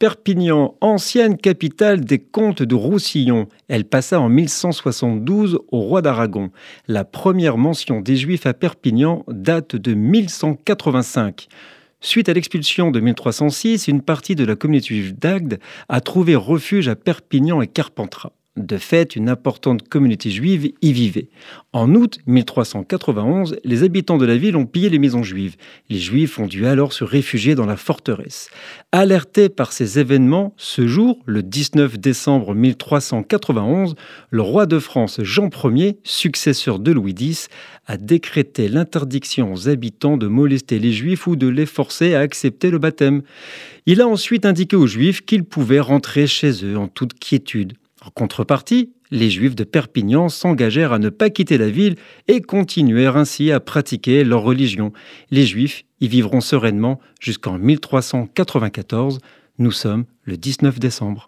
Perpignan, ancienne capitale des comtes de Roussillon. Elle passa en 1172 au roi d'Aragon. La première mention des Juifs à Perpignan date de 1185. Suite à l'expulsion de 1306, une partie de la communauté juive d'Agde a trouvé refuge à Perpignan et Carpentras. De fait, une importante communauté juive y vivait. En août 1391, les habitants de la ville ont pillé les maisons juives. Les juifs ont dû alors se réfugier dans la forteresse. Alerté par ces événements, ce jour, le 19 décembre 1391, le roi de France Jean Ier, successeur de Louis X, a décrété l'interdiction aux habitants de molester les juifs ou de les forcer à accepter le baptême. Il a ensuite indiqué aux juifs qu'ils pouvaient rentrer chez eux en toute quiétude. En contrepartie, les Juifs de Perpignan s'engagèrent à ne pas quitter la ville et continuèrent ainsi à pratiquer leur religion. Les Juifs y vivront sereinement jusqu'en 1394. Nous sommes le 19 décembre.